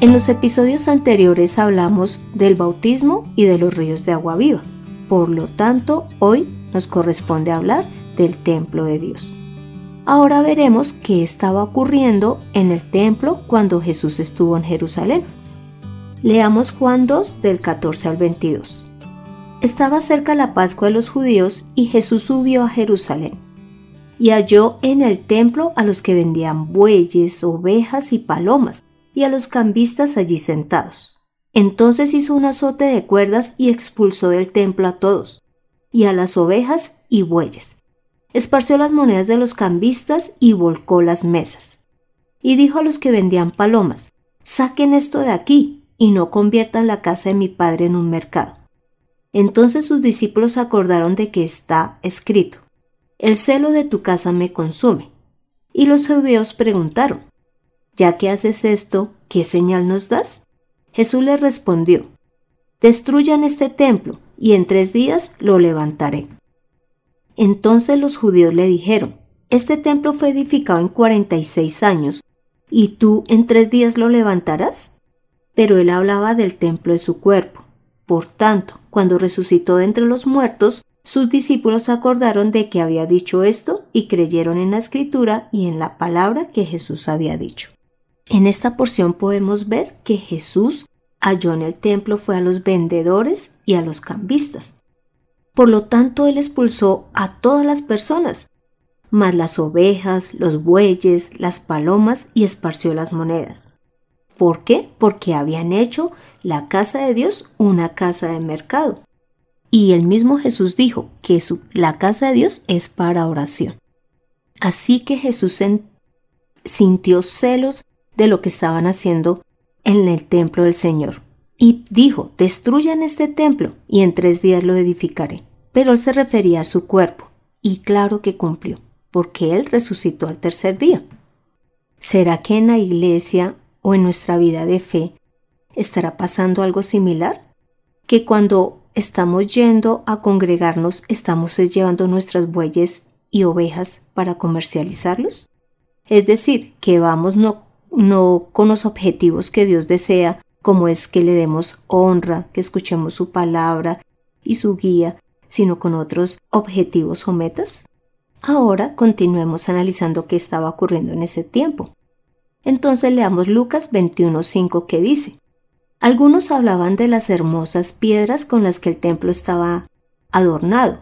En los episodios anteriores hablamos del bautismo y de los ríos de agua viva. Por lo tanto, hoy nos corresponde hablar del templo de Dios. Ahora veremos qué estaba ocurriendo en el templo cuando Jesús estuvo en Jerusalén. Leamos Juan 2 del 14 al 22. Estaba cerca la Pascua de los judíos y Jesús subió a Jerusalén. Y halló en el templo a los que vendían bueyes, ovejas y palomas y a los cambistas allí sentados. Entonces hizo un azote de cuerdas y expulsó del templo a todos, y a las ovejas y bueyes. Esparció las monedas de los cambistas y volcó las mesas. Y dijo a los que vendían palomas, saquen esto de aquí y no conviertan la casa de mi padre en un mercado. Entonces sus discípulos acordaron de que está escrito, el celo de tu casa me consume. Y los judíos preguntaron, ya que haces esto, ¿qué señal nos das? Jesús le respondió, Destruyan este templo, y en tres días lo levantaré. Entonces los judíos le dijeron, Este templo fue edificado en cuarenta y seis años, ¿y tú en tres días lo levantarás? Pero él hablaba del templo de su cuerpo. Por tanto, cuando resucitó de entre los muertos, sus discípulos acordaron de que había dicho esto y creyeron en la escritura y en la palabra que Jesús había dicho. En esta porción podemos ver que Jesús halló en el templo fue a los vendedores y a los cambistas. Por lo tanto, él expulsó a todas las personas, más las ovejas, los bueyes, las palomas y esparció las monedas. ¿Por qué? Porque habían hecho la casa de Dios una casa de mercado. Y el mismo Jesús dijo que la casa de Dios es para oración. Así que Jesús sintió celos de lo que estaban haciendo en el templo del Señor. Y dijo, destruyan este templo y en tres días lo edificaré. Pero él se refería a su cuerpo, y claro que cumplió, porque él resucitó al tercer día. ¿Será que en la iglesia o en nuestra vida de fe estará pasando algo similar? Que cuando estamos yendo a congregarnos estamos llevando nuestras bueyes y ovejas para comercializarlos? Es decir, que vamos no no con los objetivos que Dios desea, como es que le demos honra, que escuchemos su palabra y su guía, sino con otros objetivos o metas? Ahora continuemos analizando qué estaba ocurriendo en ese tiempo. Entonces leamos Lucas 21.5 que dice, algunos hablaban de las hermosas piedras con las que el templo estaba adornado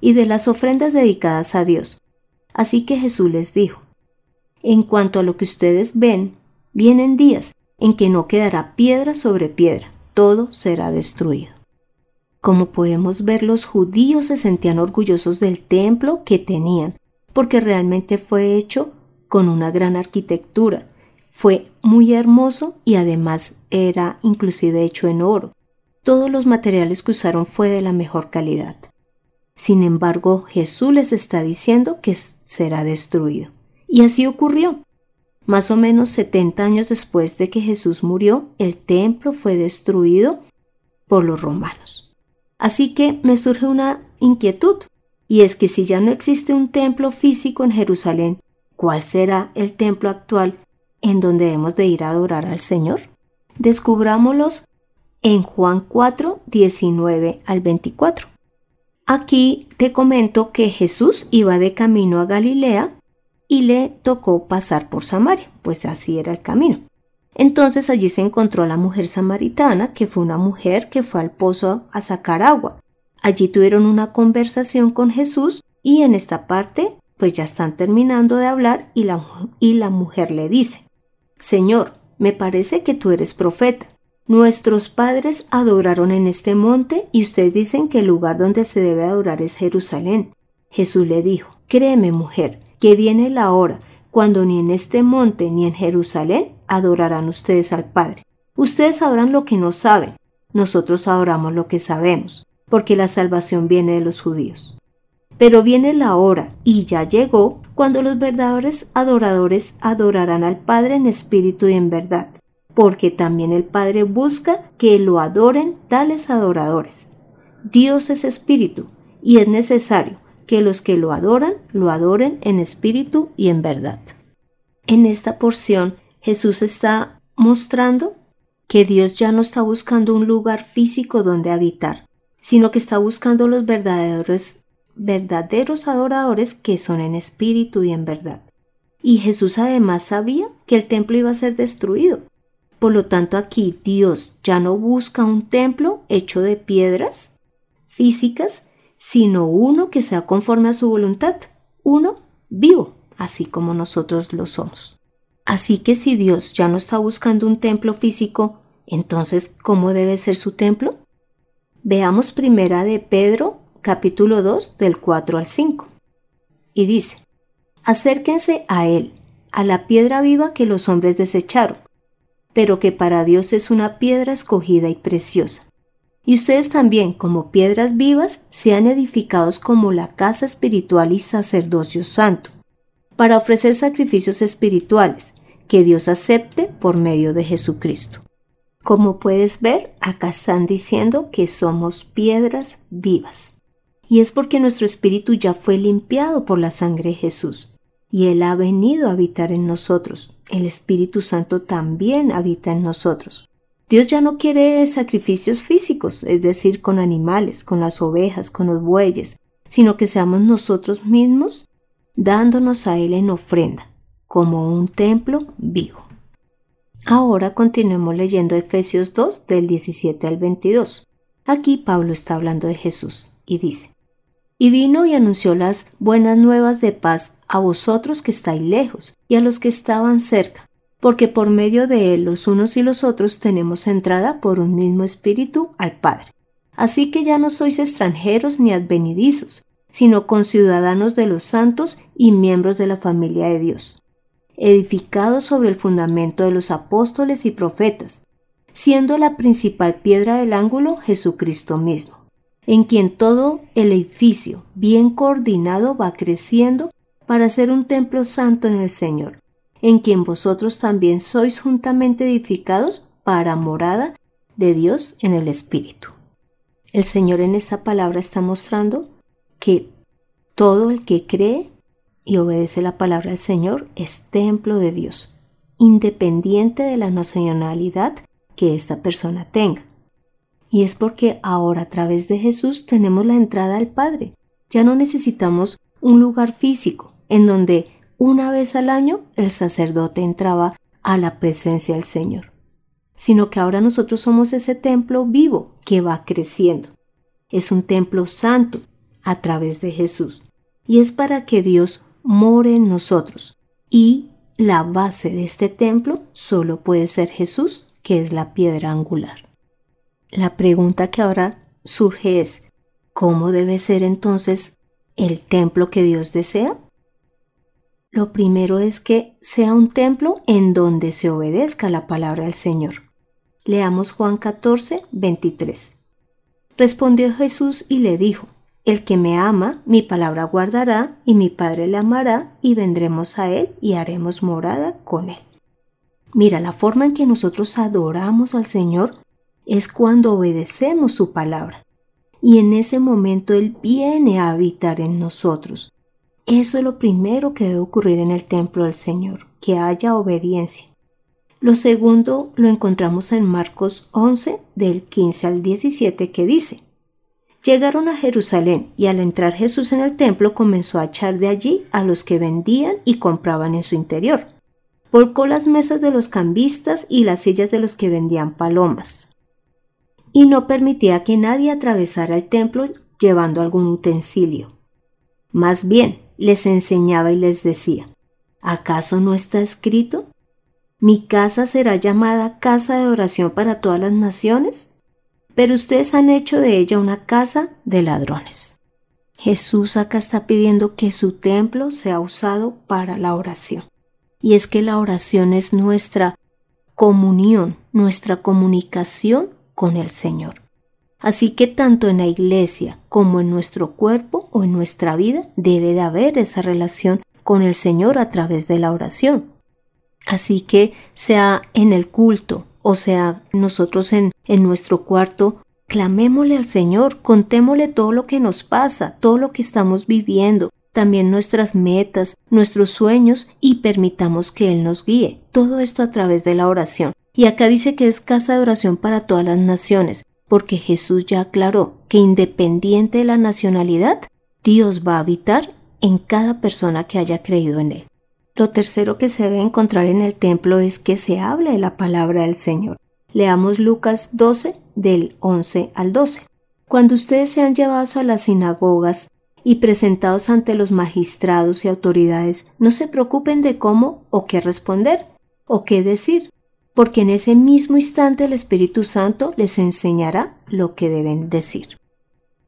y de las ofrendas dedicadas a Dios. Así que Jesús les dijo, en cuanto a lo que ustedes ven, vienen días en que no quedará piedra sobre piedra, todo será destruido. Como podemos ver, los judíos se sentían orgullosos del templo que tenían, porque realmente fue hecho con una gran arquitectura. Fue muy hermoso y además era inclusive hecho en oro. Todos los materiales que usaron fue de la mejor calidad. Sin embargo, Jesús les está diciendo que será destruido. Y así ocurrió. Más o menos 70 años después de que Jesús murió, el templo fue destruido por los romanos. Así que me surge una inquietud, y es que si ya no existe un templo físico en Jerusalén, ¿cuál será el templo actual en donde debemos de ir a adorar al Señor? Descubrámoslos en Juan 4, 19 al 24. Aquí te comento que Jesús iba de camino a Galilea y le tocó pasar por Samaria, pues así era el camino. Entonces allí se encontró a la mujer samaritana, que fue una mujer que fue al pozo a sacar agua. Allí tuvieron una conversación con Jesús y en esta parte pues ya están terminando de hablar y la, y la mujer le dice, Señor, me parece que tú eres profeta. Nuestros padres adoraron en este monte y ustedes dicen que el lugar donde se debe adorar es Jerusalén. Jesús le dijo, Créeme, mujer, que viene la hora cuando ni en este monte ni en Jerusalén adorarán ustedes al Padre. Ustedes adoran lo que no saben, nosotros adoramos lo que sabemos, porque la salvación viene de los judíos. Pero viene la hora, y ya llegó, cuando los verdaderos adoradores adorarán al Padre en espíritu y en verdad, porque también el Padre busca que lo adoren tales adoradores. Dios es espíritu, y es necesario que los que lo adoran lo adoren en espíritu y en verdad. En esta porción Jesús está mostrando que Dios ya no está buscando un lugar físico donde habitar, sino que está buscando los verdaderos verdaderos adoradores que son en espíritu y en verdad. Y Jesús además sabía que el templo iba a ser destruido. Por lo tanto aquí Dios ya no busca un templo hecho de piedras físicas, sino uno que sea conforme a su voluntad, uno vivo, así como nosotros lo somos. Así que si Dios ya no está buscando un templo físico, entonces ¿cómo debe ser su templo? Veamos primera de Pedro capítulo 2 del 4 al 5. Y dice, acérquense a él, a la piedra viva que los hombres desecharon, pero que para Dios es una piedra escogida y preciosa. Y ustedes también, como piedras vivas, sean edificados como la casa espiritual y sacerdocio santo, para ofrecer sacrificios espirituales que Dios acepte por medio de Jesucristo. Como puedes ver, acá están diciendo que somos piedras vivas y es porque nuestro espíritu ya fue limpiado por la sangre de Jesús, y Él ha venido a habitar en nosotros. El Espíritu Santo también habita en nosotros. Dios ya no quiere sacrificios físicos, es decir, con animales, con las ovejas, con los bueyes, sino que seamos nosotros mismos dándonos a Él en ofrenda, como un templo vivo. Ahora continuemos leyendo Efesios 2 del 17 al 22. Aquí Pablo está hablando de Jesús y dice, y vino y anunció las buenas nuevas de paz a vosotros que estáis lejos y a los que estaban cerca, porque por medio de él los unos y los otros tenemos entrada por un mismo espíritu al Padre. Así que ya no sois extranjeros ni advenidizos, sino conciudadanos de los santos y miembros de la familia de Dios, edificados sobre el fundamento de los apóstoles y profetas, siendo la principal piedra del ángulo Jesucristo mismo en quien todo el edificio bien coordinado va creciendo para ser un templo santo en el Señor, en quien vosotros también sois juntamente edificados para morada de Dios en el Espíritu. El Señor en esta palabra está mostrando que todo el que cree y obedece la palabra del Señor es templo de Dios, independiente de la nacionalidad que esta persona tenga. Y es porque ahora a través de Jesús tenemos la entrada al Padre. Ya no necesitamos un lugar físico en donde una vez al año el sacerdote entraba a la presencia del Señor, sino que ahora nosotros somos ese templo vivo que va creciendo. Es un templo santo a través de Jesús y es para que Dios more en nosotros. Y la base de este templo solo puede ser Jesús, que es la piedra angular. La pregunta que ahora surge es, ¿cómo debe ser entonces el templo que Dios desea? Lo primero es que sea un templo en donde se obedezca la palabra del Señor. Leamos Juan 14, 23. Respondió Jesús y le dijo, El que me ama, mi palabra guardará, y mi Padre le amará, y vendremos a él y haremos morada con él. Mira, la forma en que nosotros adoramos al Señor es cuando obedecemos su palabra. Y en ese momento Él viene a habitar en nosotros. Eso es lo primero que debe ocurrir en el templo del Señor, que haya obediencia. Lo segundo lo encontramos en Marcos 11, del 15 al 17, que dice, Llegaron a Jerusalén y al entrar Jesús en el templo comenzó a echar de allí a los que vendían y compraban en su interior. Volcó las mesas de los cambistas y las sillas de los que vendían palomas y no permitía que nadie atravesara el templo llevando algún utensilio. Más bien, les enseñaba y les decía, ¿acaso no está escrito? Mi casa será llamada casa de oración para todas las naciones, pero ustedes han hecho de ella una casa de ladrones. Jesús acá está pidiendo que su templo sea usado para la oración. Y es que la oración es nuestra comunión, nuestra comunicación con el Señor. Así que tanto en la iglesia como en nuestro cuerpo o en nuestra vida debe de haber esa relación con el Señor a través de la oración. Así que sea en el culto o sea nosotros en, en nuestro cuarto, clamémosle al Señor, contémosle todo lo que nos pasa, todo lo que estamos viviendo, también nuestras metas, nuestros sueños y permitamos que Él nos guíe. Todo esto a través de la oración. Y acá dice que es casa de oración para todas las naciones porque Jesús ya aclaró que independiente de la nacionalidad, Dios va a habitar en cada persona que haya creído en Él. Lo tercero que se debe encontrar en el templo es que se hable de la palabra del Señor. Leamos Lucas 12 del 11 al 12. Cuando ustedes sean llevados a las sinagogas y presentados ante los magistrados y autoridades, no se preocupen de cómo o qué responder o qué decir, porque en ese mismo instante el Espíritu Santo les enseñará lo que deben decir.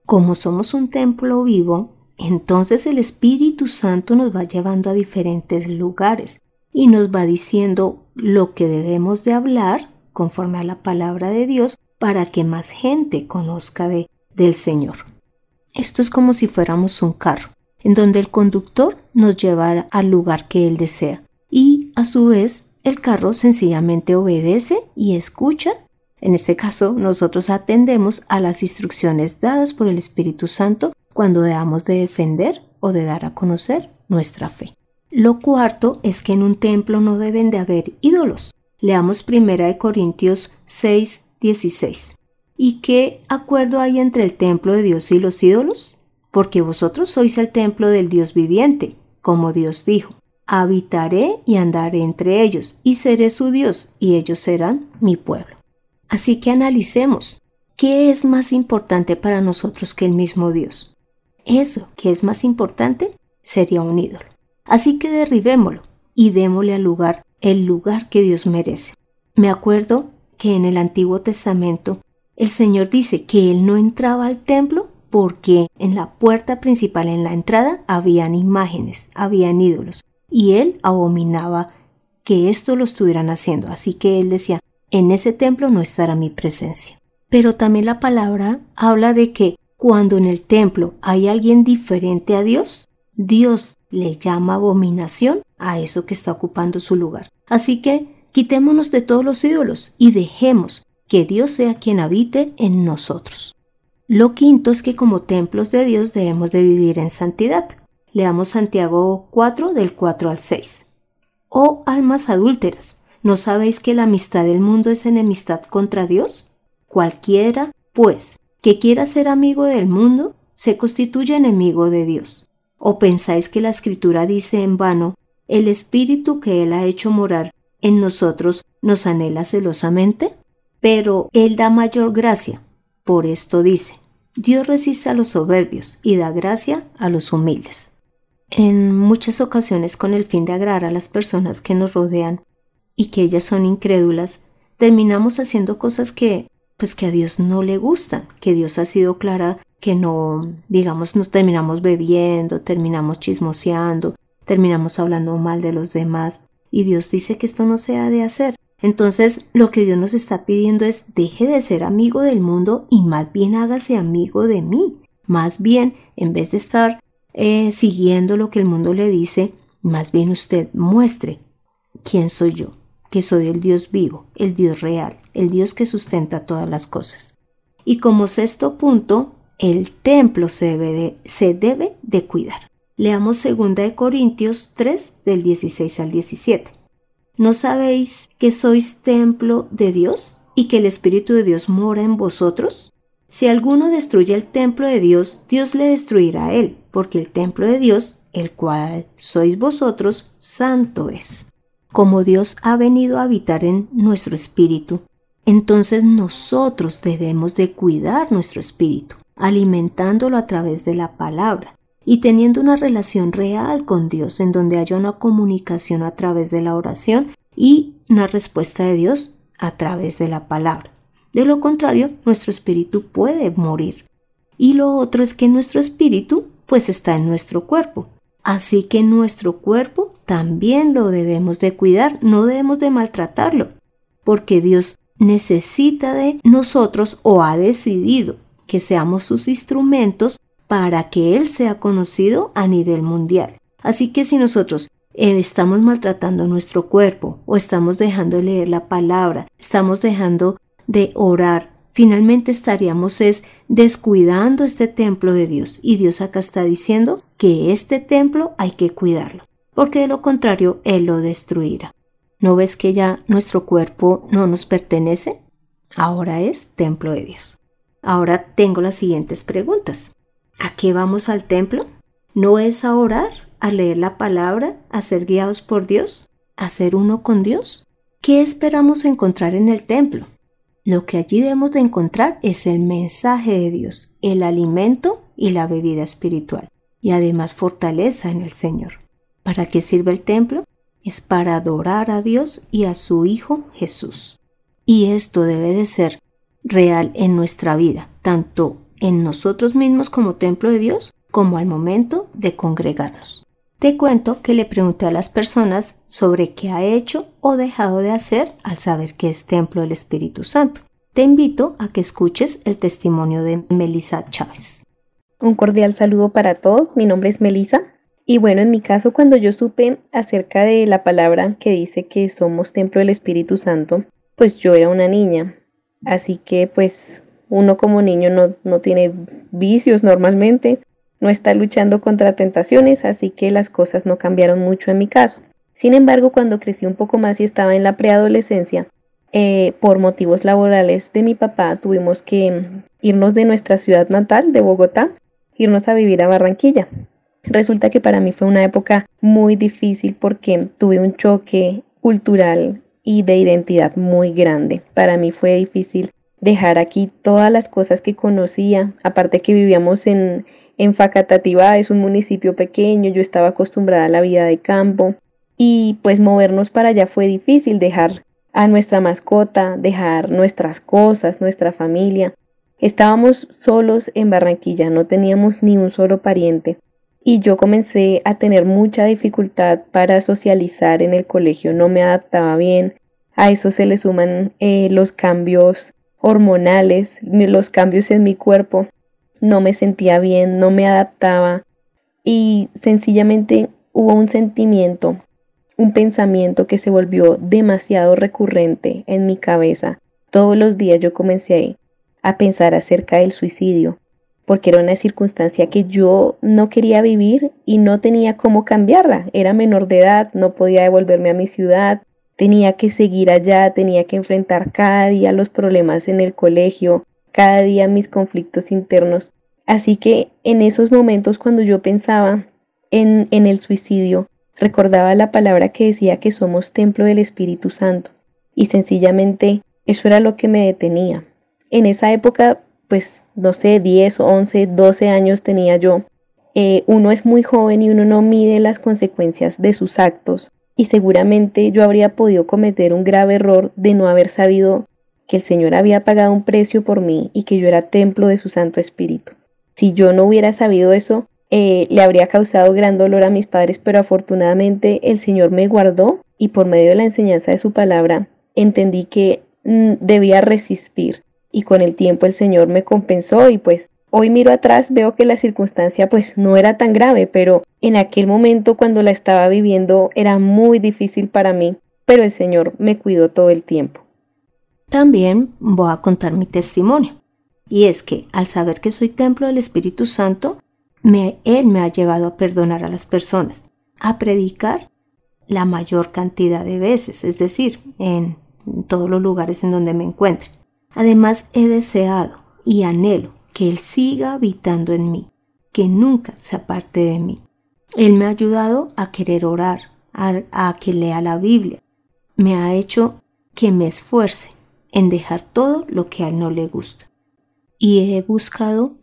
Como somos un templo vivo, entonces el Espíritu Santo nos va llevando a diferentes lugares y nos va diciendo lo que debemos de hablar conforme a la palabra de Dios para que más gente conozca de, del Señor. Esto es como si fuéramos un carro, en donde el conductor nos lleva al lugar que él desea y a su vez el carro sencillamente obedece y escucha. En este caso, nosotros atendemos a las instrucciones dadas por el Espíritu Santo cuando debamos de defender o de dar a conocer nuestra fe. Lo cuarto es que en un templo no deben de haber ídolos. Leamos 1 Corintios 6, 16. ¿Y qué acuerdo hay entre el templo de Dios y los ídolos? Porque vosotros sois el templo del Dios viviente, como Dios dijo habitaré y andaré entre ellos, y seré su Dios, y ellos serán mi pueblo. Así que analicemos, ¿qué es más importante para nosotros que el mismo Dios? Eso que es más importante sería un ídolo. Así que derribémoslo y démosle al lugar el lugar que Dios merece. Me acuerdo que en el Antiguo Testamento el Señor dice que Él no entraba al templo porque en la puerta principal, en la entrada, habían imágenes, habían ídolos y él abominaba que esto lo estuvieran haciendo. Así que él decía, en ese templo no estará mi presencia. Pero también la palabra habla de que cuando en el templo hay alguien diferente a Dios, Dios le llama abominación a eso que está ocupando su lugar. Así que quitémonos de todos los ídolos y dejemos que Dios sea quien habite en nosotros. Lo quinto es que como templos de Dios debemos de vivir en santidad. Leamos Santiago 4 del 4 al 6. Oh almas adúlteras, ¿no sabéis que la amistad del mundo es enemistad contra Dios? Cualquiera, pues, que quiera ser amigo del mundo, se constituye enemigo de Dios. ¿O pensáis que la escritura dice en vano, el espíritu que Él ha hecho morar en nosotros nos anhela celosamente? Pero Él da mayor gracia. Por esto dice, Dios resiste a los soberbios y da gracia a los humildes. En muchas ocasiones con el fin de agradar a las personas que nos rodean y que ellas son incrédulas, terminamos haciendo cosas que pues que a Dios no le gustan, que Dios ha sido clara que no, digamos, nos terminamos bebiendo, terminamos chismoseando, terminamos hablando mal de los demás y Dios dice que esto no se ha de hacer. Entonces, lo que Dios nos está pidiendo es deje de ser amigo del mundo y más bien hágase amigo de mí. Más bien, en vez de estar eh, siguiendo lo que el mundo le dice, más bien usted muestre quién soy yo, que soy el Dios vivo, el Dios real, el Dios que sustenta todas las cosas. Y como sexto punto, el templo se debe de, se debe de cuidar. Leamos 2 Corintios 3 del 16 al 17. ¿No sabéis que sois templo de Dios y que el Espíritu de Dios mora en vosotros? Si alguno destruye el templo de Dios, Dios le destruirá a él, porque el templo de Dios, el cual sois vosotros, santo es. Como Dios ha venido a habitar en nuestro espíritu, entonces nosotros debemos de cuidar nuestro espíritu, alimentándolo a través de la palabra y teniendo una relación real con Dios en donde haya una comunicación a través de la oración y una respuesta de Dios a través de la palabra. De lo contrario, nuestro espíritu puede morir. Y lo otro es que nuestro espíritu pues está en nuestro cuerpo. Así que nuestro cuerpo también lo debemos de cuidar, no debemos de maltratarlo. porque Dios necesita de nosotros o ha decidido que seamos sus instrumentos para que Él sea conocido a nivel mundial. Así que si nosotros eh, estamos maltratando nuestro cuerpo o estamos dejando de leer la palabra, estamos dejando de orar, finalmente estaríamos es descuidando este templo de Dios. Y Dios acá está diciendo que este templo hay que cuidarlo, porque de lo contrario Él lo destruirá. ¿No ves que ya nuestro cuerpo no nos pertenece? Ahora es templo de Dios. Ahora tengo las siguientes preguntas. ¿A qué vamos al templo? ¿No es a orar, a leer la palabra, a ser guiados por Dios, a ser uno con Dios? ¿Qué esperamos encontrar en el templo? Lo que allí debemos de encontrar es el mensaje de Dios, el alimento y la bebida espiritual, y además fortaleza en el Señor. ¿Para qué sirve el templo? Es para adorar a Dios y a su Hijo Jesús. Y esto debe de ser real en nuestra vida, tanto en nosotros mismos como templo de Dios, como al momento de congregarnos. Te cuento que le pregunté a las personas sobre qué ha hecho o dejado de hacer al saber que es templo del Espíritu Santo. Te invito a que escuches el testimonio de Melissa Chávez. Un cordial saludo para todos, mi nombre es Melissa y bueno, en mi caso cuando yo supe acerca de la palabra que dice que somos templo del Espíritu Santo, pues yo era una niña, así que pues uno como niño no, no tiene vicios normalmente, no está luchando contra tentaciones, así que las cosas no cambiaron mucho en mi caso. Sin embargo, cuando crecí un poco más y estaba en la preadolescencia, eh, por motivos laborales de mi papá, tuvimos que irnos de nuestra ciudad natal, de Bogotá, irnos a vivir a Barranquilla. Resulta que para mí fue una época muy difícil porque tuve un choque cultural y de identidad muy grande. Para mí fue difícil dejar aquí todas las cosas que conocía, aparte que vivíamos en, en Facatativá es un municipio pequeño, yo estaba acostumbrada a la vida de campo y pues movernos para allá fue difícil, dejar a nuestra mascota, dejar nuestras cosas, nuestra familia. Estábamos solos en Barranquilla, no teníamos ni un solo pariente y yo comencé a tener mucha dificultad para socializar en el colegio, no me adaptaba bien, a eso se le suman eh, los cambios hormonales, los cambios en mi cuerpo, no me sentía bien, no me adaptaba y sencillamente hubo un sentimiento, un pensamiento que se volvió demasiado recurrente en mi cabeza. Todos los días yo comencé a pensar acerca del suicidio, porque era una circunstancia que yo no quería vivir y no tenía cómo cambiarla. Era menor de edad, no podía devolverme a mi ciudad, tenía que seguir allá, tenía que enfrentar cada día los problemas en el colegio, cada día mis conflictos internos. Así que en esos momentos cuando yo pensaba en, en el suicidio, recordaba la palabra que decía que somos templo del Espíritu Santo y sencillamente eso era lo que me detenía. En esa época, pues no sé, 10, 11, 12 años tenía yo. Eh, uno es muy joven y uno no mide las consecuencias de sus actos y seguramente yo habría podido cometer un grave error de no haber sabido que el Señor había pagado un precio por mí y que yo era templo de su Santo Espíritu. Si yo no hubiera sabido eso, eh, le habría causado gran dolor a mis padres, pero afortunadamente el Señor me guardó y por medio de la enseñanza de su palabra entendí que mm, debía resistir y con el tiempo el Señor me compensó y pues hoy miro atrás veo que la circunstancia pues no era tan grave, pero en aquel momento cuando la estaba viviendo era muy difícil para mí, pero el Señor me cuidó todo el tiempo. También voy a contar mi testimonio. Y es que al saber que soy templo del Espíritu Santo, Él me ha llevado a perdonar a las personas, a predicar la mayor cantidad de veces, es decir, en todos los lugares en donde me encuentre. Además, he deseado y anhelo que Él siga habitando en mí, que nunca se aparte de mí. Él me ha ayudado a querer orar, a, a que lea la Biblia. Me ha hecho que me esfuerce en dejar todo lo que a Él no le gusta y he buscado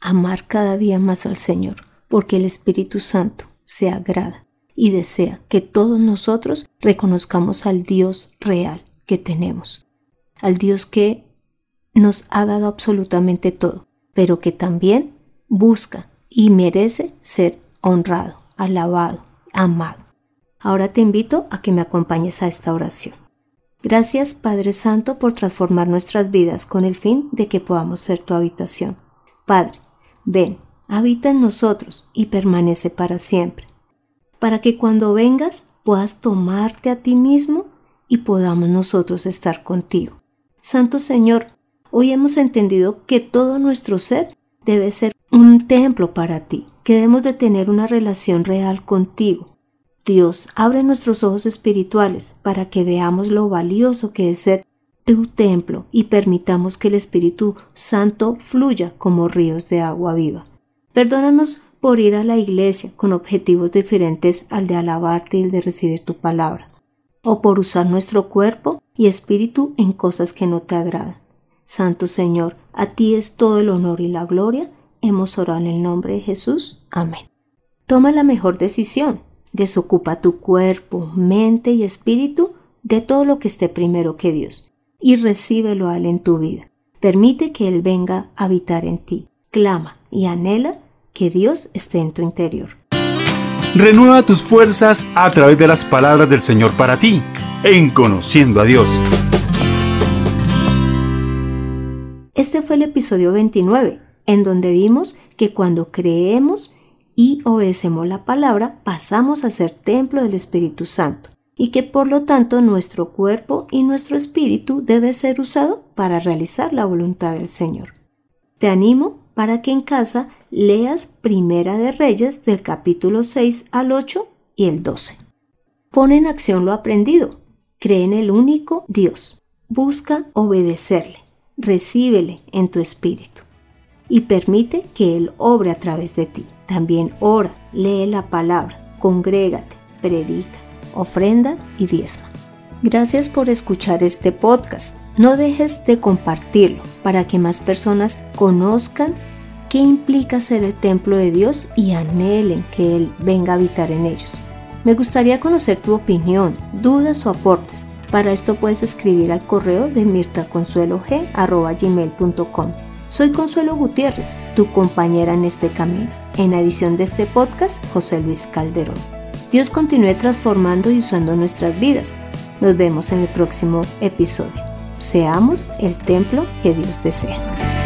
amar cada día más al Señor, porque el Espíritu Santo se agrada y desea que todos nosotros reconozcamos al Dios real que tenemos, al Dios que nos ha dado absolutamente todo, pero que también busca y merece ser honrado, alabado, amado. Ahora te invito a que me acompañes a esta oración. Gracias Padre Santo por transformar nuestras vidas con el fin de que podamos ser tu habitación. Padre, ven, habita en nosotros y permanece para siempre, para que cuando vengas puedas tomarte a ti mismo y podamos nosotros estar contigo. Santo Señor, hoy hemos entendido que todo nuestro ser debe ser un templo para ti, que debemos de tener una relación real contigo. Dios, abre nuestros ojos espirituales para que veamos lo valioso que es ser tu templo y permitamos que el Espíritu Santo fluya como ríos de agua viva. Perdónanos por ir a la iglesia con objetivos diferentes al de alabarte y el de recibir tu palabra, o por usar nuestro cuerpo y espíritu en cosas que no te agradan. Santo Señor, a ti es todo el honor y la gloria. Hemos orado en el nombre de Jesús. Amén. Toma la mejor decisión. Desocupa tu cuerpo, mente y espíritu de todo lo que esté primero que Dios y recíbelo a Él en tu vida. Permite que Él venga a habitar en ti. Clama y anhela que Dios esté en tu interior. Renueva tus fuerzas a través de las palabras del Señor para ti, en Conociendo a Dios. Este fue el episodio 29, en donde vimos que cuando creemos y obedecemos la palabra, pasamos a ser templo del Espíritu Santo y que por lo tanto nuestro cuerpo y nuestro espíritu debe ser usado para realizar la voluntad del Señor. Te animo para que en casa leas Primera de Reyes del capítulo 6 al 8 y el 12. Pon en acción lo aprendido, cree en el único Dios, busca obedecerle, recíbele en tu espíritu y permite que Él obre a través de ti. También ora, lee la palabra, congrégate, predica, ofrenda y diezma. Gracias por escuchar este podcast. No dejes de compartirlo para que más personas conozcan qué implica ser el templo de Dios y anhelen que Él venga a habitar en ellos. Me gustaría conocer tu opinión, dudas o aportes. Para esto puedes escribir al correo de mirtaconsuelog.com. Soy Consuelo Gutiérrez, tu compañera en este camino. En adición de este podcast, José Luis Calderón. Dios continúe transformando y usando nuestras vidas. Nos vemos en el próximo episodio. Seamos el templo que Dios desea.